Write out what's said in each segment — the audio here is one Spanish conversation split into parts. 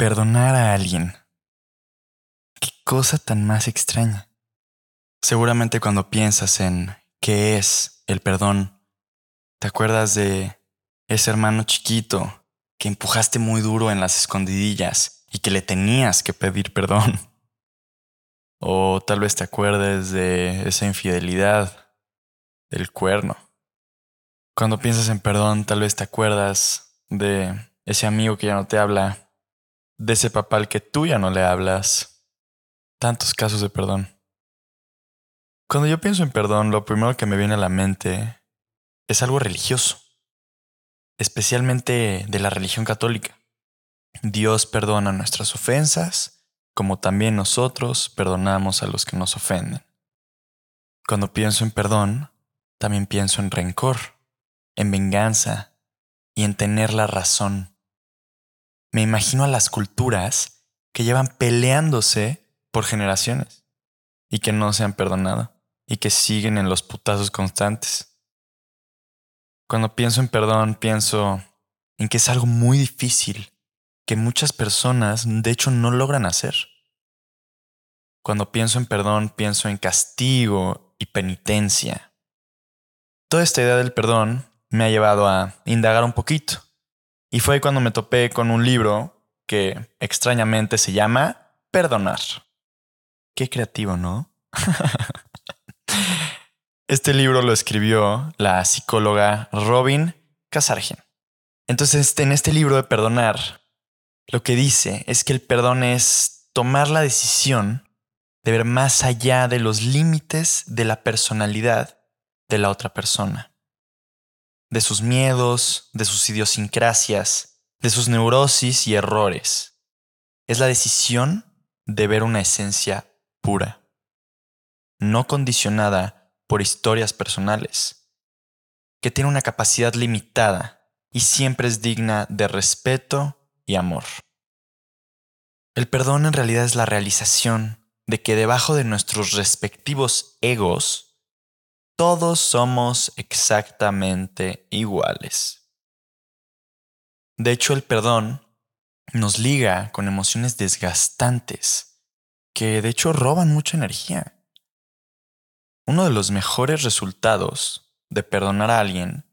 Perdonar a alguien. Qué cosa tan más extraña. Seguramente cuando piensas en qué es el perdón, te acuerdas de ese hermano chiquito que empujaste muy duro en las escondidillas y que le tenías que pedir perdón. O tal vez te acuerdes de esa infidelidad, del cuerno. Cuando piensas en perdón, tal vez te acuerdas de ese amigo que ya no te habla, de ese papá al que tú ya no le hablas. Tantos casos de perdón. Cuando yo pienso en perdón, lo primero que me viene a la mente es algo religioso, especialmente de la religión católica. Dios perdona nuestras ofensas, como también nosotros perdonamos a los que nos ofenden. Cuando pienso en perdón, también pienso en rencor, en venganza y en tener la razón. Me imagino a las culturas que llevan peleándose por generaciones y que no se han perdonado y que siguen en los putazos constantes. Cuando pienso en perdón, pienso en que es algo muy difícil que muchas personas de hecho no logran hacer. Cuando pienso en perdón, pienso en castigo y penitencia. Toda esta idea del perdón me ha llevado a indagar un poquito. Y fue cuando me topé con un libro que extrañamente se llama Perdonar. Qué creativo, ¿no? este libro lo escribió la psicóloga Robin Casargen. Entonces, en este libro de Perdonar, lo que dice es que el perdón es tomar la decisión de ver más allá de los límites de la personalidad de la otra persona, de sus miedos, de sus idiosincrasias, de sus neurosis y errores. Es la decisión de ver una esencia pura, no condicionada por historias personales, que tiene una capacidad limitada y siempre es digna de respeto amor. El perdón en realidad es la realización de que debajo de nuestros respectivos egos, todos somos exactamente iguales. De hecho, el perdón nos liga con emociones desgastantes que de hecho roban mucha energía. Uno de los mejores resultados de perdonar a alguien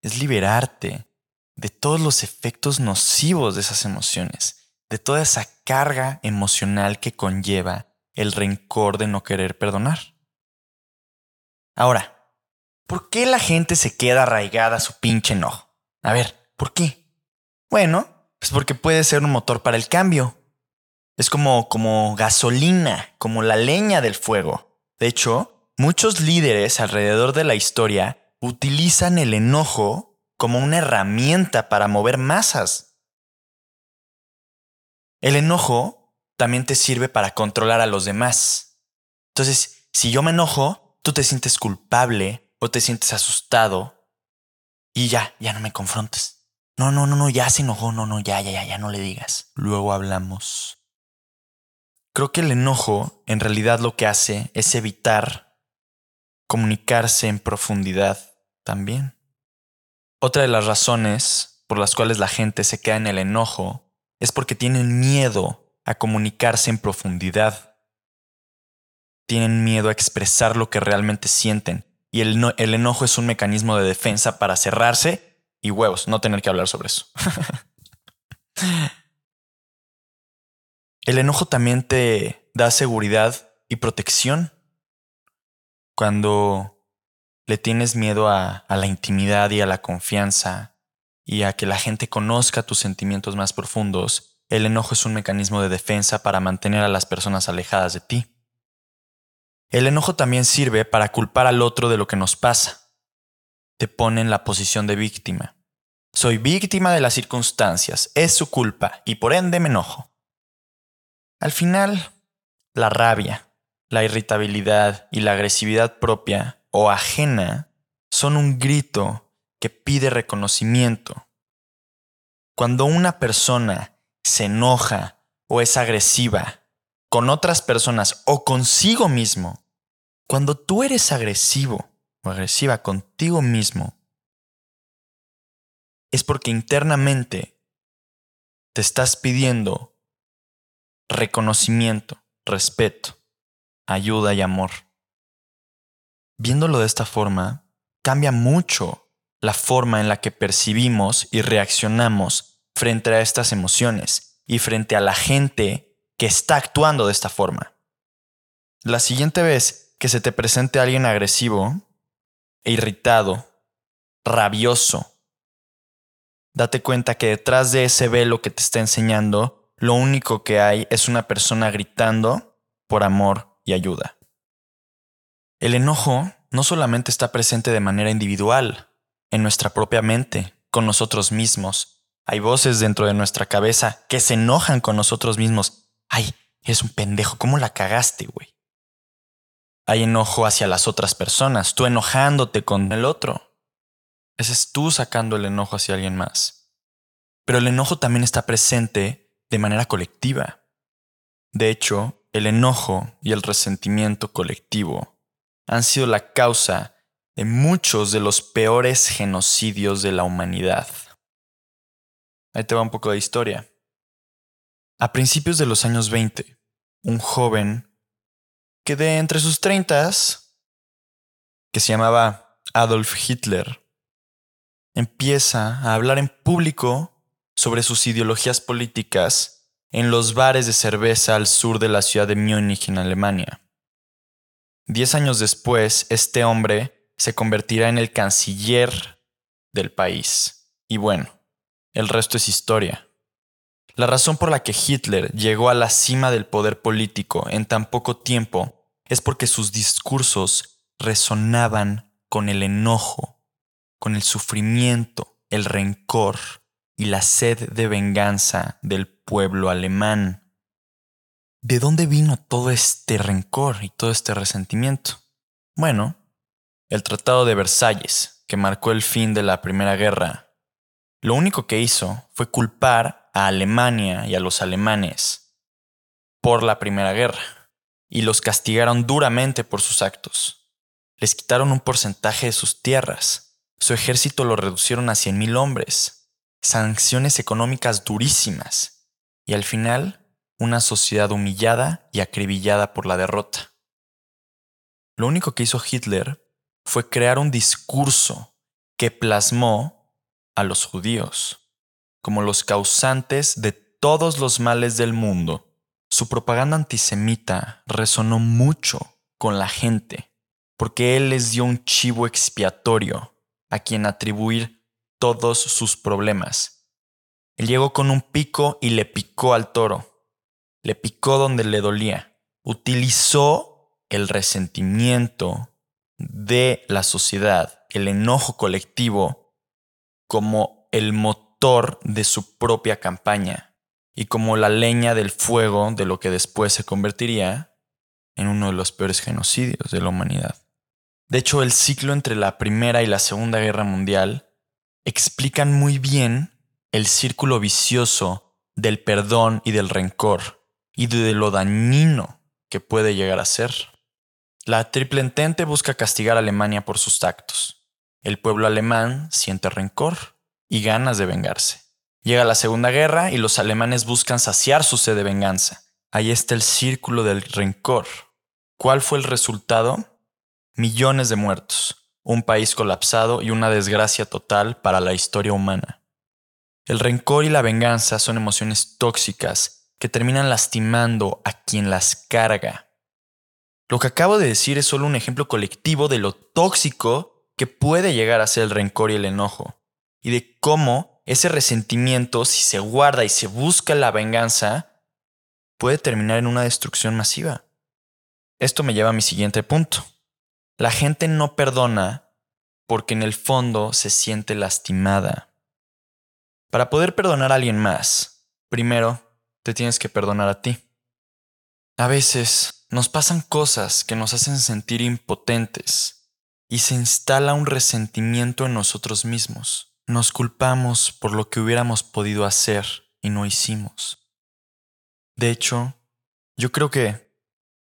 es liberarte de todos los efectos nocivos de esas emociones, de toda esa carga emocional que conlleva el rencor de no querer perdonar. Ahora, ¿por qué la gente se queda arraigada a su pinche enojo? A ver, ¿por qué? Bueno, pues porque puede ser un motor para el cambio. Es como, como gasolina, como la leña del fuego. De hecho, muchos líderes alrededor de la historia utilizan el enojo como una herramienta para mover masas. El enojo también te sirve para controlar a los demás. Entonces, si yo me enojo, tú te sientes culpable o te sientes asustado y ya, ya no me confrontes. No, no, no, no, ya se enojó, no, no, ya, ya, ya, ya no le digas. Luego hablamos. Creo que el enojo en realidad lo que hace es evitar comunicarse en profundidad también. Otra de las razones por las cuales la gente se queda en el enojo es porque tienen miedo a comunicarse en profundidad. Tienen miedo a expresar lo que realmente sienten. Y el, enojo es un mecanismo de defensa para cerrarse y huevos, no tener que hablar sobre eso. el enojo también te da seguridad y protección. Cuando le tienes miedo a, la intimidad y a la confianza y a que la gente conozca tus sentimientos más profundos, el enojo es un mecanismo de defensa para mantener a las personas alejadas de ti. El enojo también sirve para culpar al otro de lo que nos pasa. Te pone en la posición de víctima. Soy víctima de las circunstancias, es su culpa y por ende me enojo. Al final, la rabia, la irritabilidad y la agresividad propia o ajena son un grito que pide reconocimiento. Cuando una persona se enoja o es agresiva con otras personas o consigo mismo, cuando tú eres agresivo o agresiva contigo mismo, es porque internamente te estás pidiendo reconocimiento, respeto, ayuda y amor. Viéndolo de esta forma, cambia mucho la forma en la que percibimos y reaccionamos frente a estas emociones y frente a la gente que está actuando de esta forma. La siguiente vez que se te presente alguien agresivo e irritado, rabioso, date cuenta que detrás de ese velo que te está enseñando, lo único que hay es una persona gritando por amor y ayuda. El enojo no solamente está presente de manera individual, en nuestra propia mente, con nosotros mismos. Hay voces dentro de nuestra cabeza que se enojan con nosotros mismos. Ay, eres un pendejo, ¿cómo la cagaste, güey? Hay enojo hacia las otras personas, tú enojándote con el otro. Ese es tú sacando el enojo hacia alguien más. Pero el enojo también está presente de manera colectiva. De hecho, el enojo y el resentimiento colectivo han sido la causa de muchos de los peores genocidios de la humanidad. Ahí te va un poco de historia. A principios de los años 20, un joven que de entre sus treintas, que se llamaba Adolf Hitler, empieza a hablar en público sobre sus ideologías políticas en los bares de cerveza al sur de la ciudad de Múnich en Alemania. Diez años después, este hombre se convertirá en el canciller del país. Y bueno, el resto es historia. La razón por la que Hitler llegó a la cima del poder político en tan poco tiempo es porque sus discursos resonaban con el enojo, con el sufrimiento, el rencor y la sed de venganza del pueblo alemán. ¿De dónde vino todo este rencor y todo este resentimiento? Bueno, el Tratado de Versalles, que marcó el fin de la Primera Guerra, lo único que hizo fue culpar a Alemania y a los alemanes por la Primera Guerra y los castigaron duramente por sus actos. Les quitaron un porcentaje de sus tierras, su ejército lo reducieron a 100.000 hombres, sanciones económicas durísimas y al final una sociedad humillada y acribillada por la derrota. Lo único que hizo Hitler fue crear un discurso que plasmó a los judíos como los causantes de todos los males del mundo, su propaganda antisemita resonó mucho con la gente, porque él les dio un chivo expiatorio a quien atribuir todos sus problemas. Él llegó con un pico y le picó al toro, le picó donde le dolía, utilizó el resentimiento de la sociedad, el enojo colectivo, como el de su propia campaña y como la leña del fuego de lo que después se convertiría en uno de los peores genocidios de la humanidad. De hecho, el ciclo entre la Primera y la Segunda Guerra Mundial explican muy bien el círculo vicioso del perdón y del rencor y de lo dañino que puede llegar a ser. La Triple Entente busca castigar a Alemania por sus actos. El pueblo alemán siente rencor y ganas de vengarse. Llega la Segunda Guerra y los alemanes buscan saciar su sed de venganza. Ahí está el círculo del rencor. ¿Cuál fue el resultado? Millones de muertos, un país colapsado y una desgracia total para la historia humana. El rencor y la venganza son emociones tóxicas que terminan lastimando a quien las carga. Lo que acabo de decir es solo un ejemplo colectivo de lo tóxico que puede llegar a ser el rencor y el enojo y de cómo ese resentimiento, si se guarda y se busca la venganza, puede terminar en una destrucción masiva. Esto me lleva a mi siguiente punto. La gente no perdona porque en el fondo se siente lastimada. Para poder perdonar a alguien más, primero te tienes que perdonar a ti. A veces nos pasan cosas que nos hacen sentir impotentes y se instala un resentimiento en nosotros mismos. Nos culpamos por lo que hubiéramos podido hacer y no hicimos. De hecho, yo creo que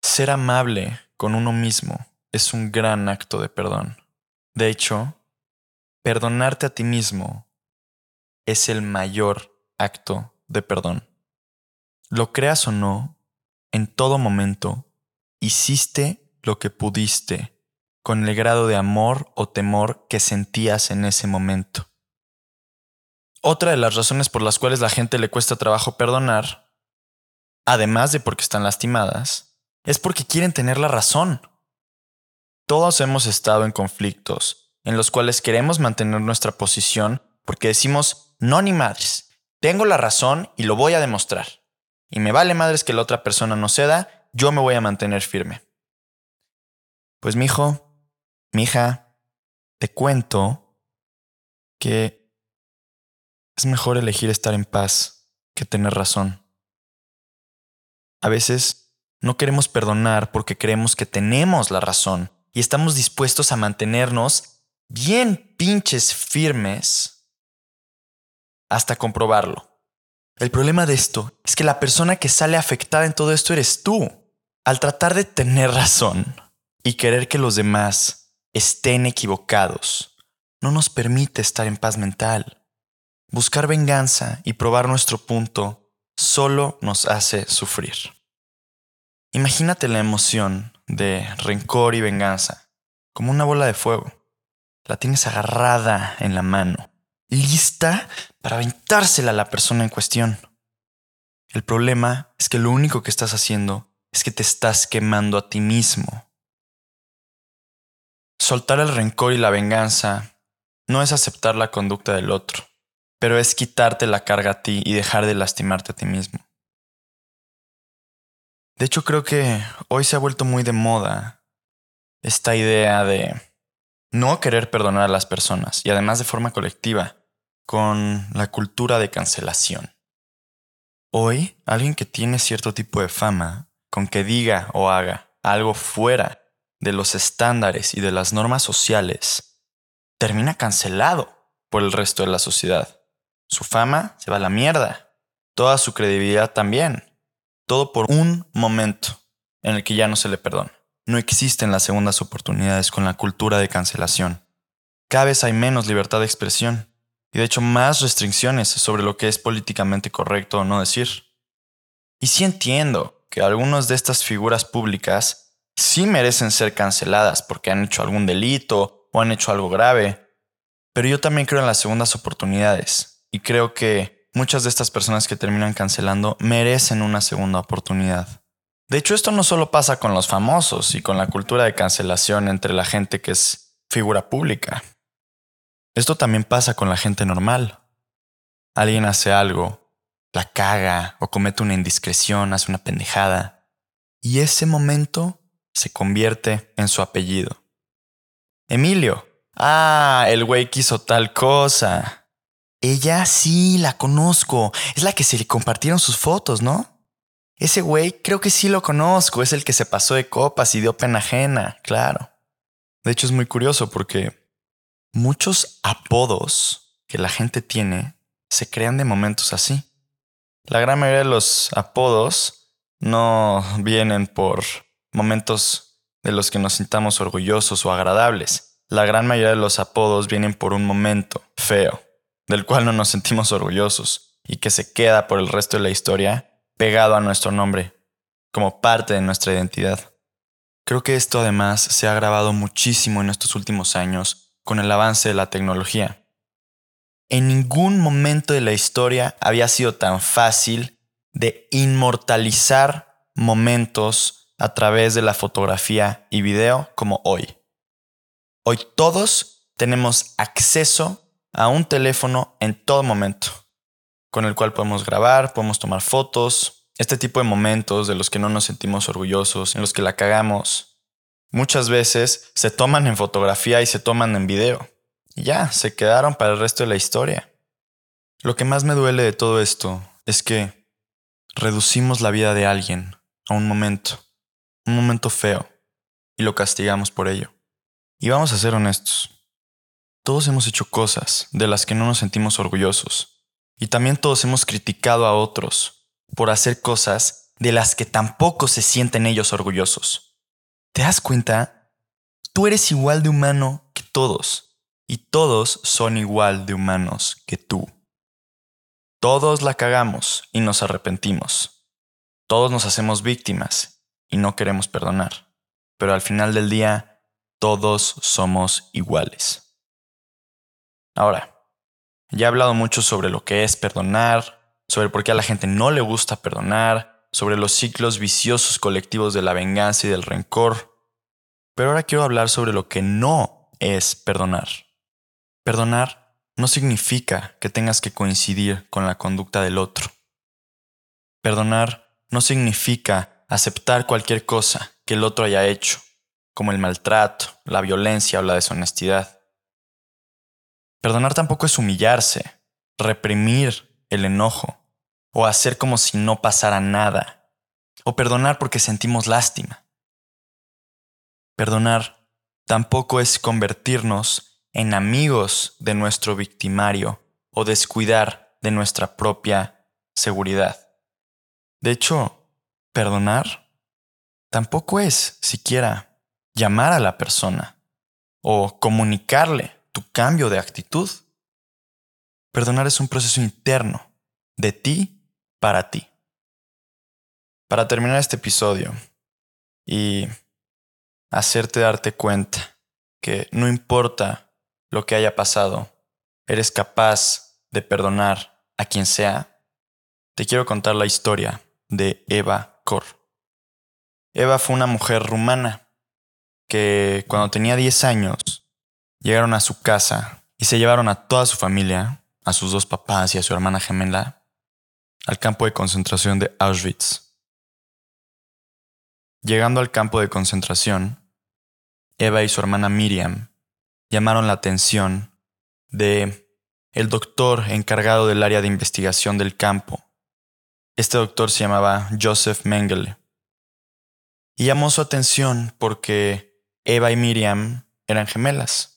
ser amable con uno mismo es un gran acto de perdón. De hecho, perdonarte a ti mismo es el mayor acto de perdón. lo creas o no, en todo momento, hiciste lo que pudiste con el grado de amor o temor que sentías en ese momento. Otra de las razones por las cuales la gente le cuesta trabajo perdonar, además de porque están lastimadas, es porque quieren tener la razón. Todos hemos estado en conflictos en los cuales queremos mantener nuestra posición porque decimos, no ni madres, tengo la razón y lo voy a demostrar. Y me vale madres que la otra persona no ceda, yo me voy a mantener firme. Pues mi hijo, mi hija, te cuento que es mejor elegir estar en paz que tener razón. A veces no queremos perdonar porque creemos que tenemos la razón y estamos dispuestos a mantenernos bien pinches firmes hasta comprobarlo. El problema de esto es que la persona que sale afectada en todo esto eres tú. Al tratar de tener razón y querer que los demás estén equivocados, no nos permite estar en paz mental. Buscar venganza y probar nuestro punto solo nos hace sufrir. Imagínate la emoción de rencor y venganza como una bola de fuego. La tienes agarrada en la mano, lista para aventársela a la persona en cuestión. El problema es que lo único que estás haciendo es que te estás quemando a ti mismo. Soltar el rencor y la venganza no es aceptar la conducta del otro, pero es quitarte la carga a ti y dejar de lastimarte a ti mismo. De hecho, creo que hoy se ha vuelto muy de moda esta idea de no querer perdonar a las personas y además de forma colectiva, con la cultura de cancelación. Hoy, alguien que tiene cierto tipo de fama, con que diga o haga algo fuera de los estándares y de las normas sociales, termina cancelado por el resto de la sociedad. Su fama se va a la mierda, toda su credibilidad también, todo por un momento en el que ya no se le perdona. No existen las segundas oportunidades con la cultura de cancelación. Cada vez hay menos libertad de expresión y de hecho más restricciones sobre lo que es políticamente correcto o no decir. Y sí entiendo que algunas de estas figuras públicas sí merecen ser canceladas porque han hecho algún delito o han hecho algo grave, pero yo también creo en las segundas oportunidades y creo que muchas de estas personas que terminan cancelando merecen una segunda oportunidad. De hecho, esto no solo pasa con los famosos y con la cultura de cancelación entre la gente que es figura pública. Esto también pasa con la gente normal. Alguien hace algo, la caga o comete una indiscreción, hace una pendejada, y ese momento se convierte en su apellido. Emilio. Ah, el güey quiso tal cosa. Ella sí, la conozco. Es la que se le compartieron sus fotos, ¿no? Ese güey creo que sí lo conozco. Es el que se pasó de copas y dio pena ajena, claro. De hecho es muy curioso porque Muchos apodos que la gente tiene se crean de momentos así. La gran mayoría de los apodos no vienen por momentos de los que nos sintamos orgullosos o agradables. La gran mayoría de los apodos vienen por un momento feo, del cual no nos sentimos orgullosos y que se queda por el resto de la historia pegado a nuestro nombre, como parte de nuestra identidad. Creo que esto además se ha agravado muchísimo en estos últimos años con el avance de la tecnología. En ningún momento de la historia había sido tan fácil de inmortalizar momentos a través de la fotografía y video como hoy. Hoy todos tenemos acceso a un teléfono en todo momento, con el cual podemos grabar, podemos tomar fotos, este tipo de momentos de los que no nos sentimos orgullosos, en los que la cagamos, muchas veces se toman en fotografía y se toman en video. Y ya, se quedaron para el resto de la historia. Lo que más me duele de todo esto es que reducimos la vida de alguien a un momento, un momento feo, y lo castigamos por ello. Y vamos a ser honestos. Todos hemos hecho cosas de las que no nos sentimos orgullosos. Y también todos hemos criticado a otros por hacer cosas de las que tampoco se sienten ellos orgullosos. ¿Te das cuenta? Tú eres igual de humano que todos, y todos son igual de humanos que tú. Todos la cagamos y nos arrepentimos. Todos nos hacemos víctimas y no queremos perdonar, pero al final del día todos somos iguales. Ahora, ya he hablado mucho sobre lo que es perdonar, sobre por qué a la gente no le gusta perdonar, sobre los ciclos viciosos colectivos de la venganza y del rencor, pero ahora quiero hablar sobre lo que no es perdonar. Perdonar no significa que tengas que coincidir con la conducta del otro. Perdonar no significa aceptar cualquier cosa que el otro haya hecho, como el maltrato, la violencia o la deshonestidad. Perdonar tampoco es humillarse, reprimir el enojo o hacer como si no pasara nada, o perdonar porque sentimos lástima. Perdonar tampoco es convertirnos en amigos de nuestro victimario o descuidar de nuestra propia seguridad. De hecho, perdonar tampoco es siquiera llamar a la persona o comunicarle tu cambio de actitud. Perdonar es un proceso interno, de ti para ti. Para terminar este episodio y hacerte darte cuenta que no importa lo que haya pasado, eres capaz de perdonar a quien sea, te quiero contar la historia de Eva Kor. Eva fue una mujer rumana que cuando tenía 10 años llegaron a su casa y se llevaron a toda su familia, a sus dos papás y a su hermana gemela, al campo de concentración de Auschwitz. Llegando al campo de concentración, Eva y su hermana Miriam llamaron la atención de el doctor encargado del área de investigación del campo, este doctor se llamaba Joseph Mengele. Y llamó su atención porque Eva y Miriam eran gemelas.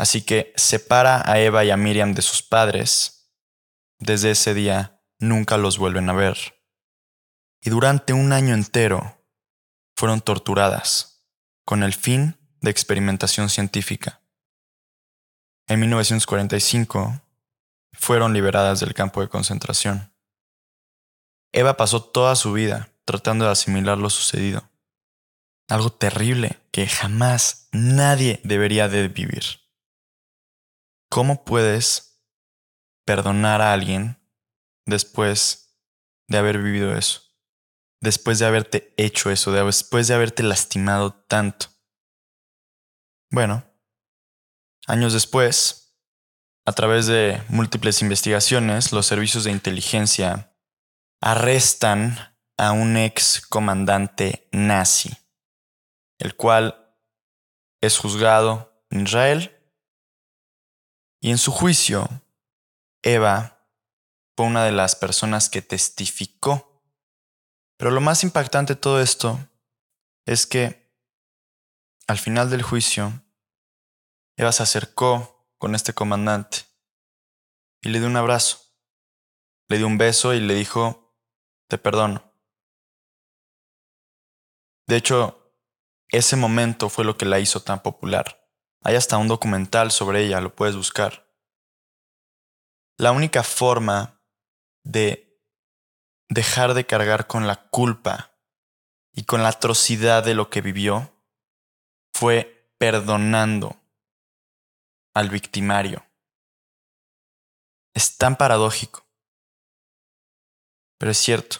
Así que separa a Eva y a Miriam de sus padres. Desde ese día nunca los vuelven a ver. Y durante un año entero fueron torturadas con el fin de experimentación científica. En 1945 fueron liberadas del campo de concentración. Eva pasó toda su vida tratando de asimilar lo sucedido. Algo terrible que jamás nadie debería de vivir. ¿Cómo puedes perdonar a alguien después de haber vivido eso? Después de haberte hecho eso, después de haberte lastimado tanto. Bueno, años después, a través de múltiples investigaciones, los servicios de inteligencia arrestan a un ex comandante nazi, el cual es juzgado en Israel. Y en su juicio, Eva fue una de las personas que testificó. Pero lo más impactante de todo esto es que al final del juicio, Eva se acercó con este comandante y le dio un abrazo, le dio un beso y le dijo, te perdono. De hecho, ese momento fue lo que la hizo tan popular. Hay hasta un documental sobre ella, lo puedes buscar. La única forma de dejar de cargar con la culpa y con la atrocidad de lo que vivió fue perdonando al victimario. Es tan paradójico. Pero es cierto.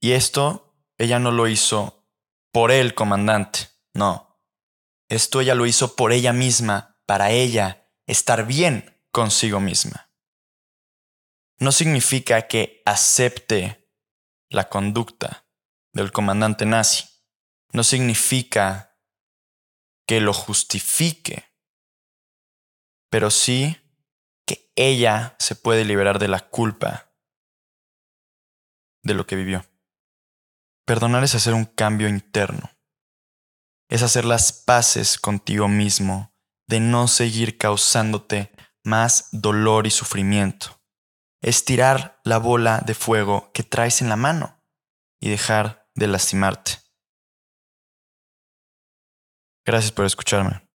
Y esto ella no lo hizo por el comandante, no. Esto ella lo hizo por ella misma, para ella estar bien consigo misma. No significa que acepte la conducta del comandante nazi. No significa que lo justifique. Pero sí que ella se puede liberar de la culpa de lo que vivió. Perdonar es hacer un cambio interno. Es hacer las paces contigo mismo de no seguir causándote más dolor y sufrimiento. Es tirar la bola de fuego que traes en la mano y dejar de lastimarte. Gracias por escucharme.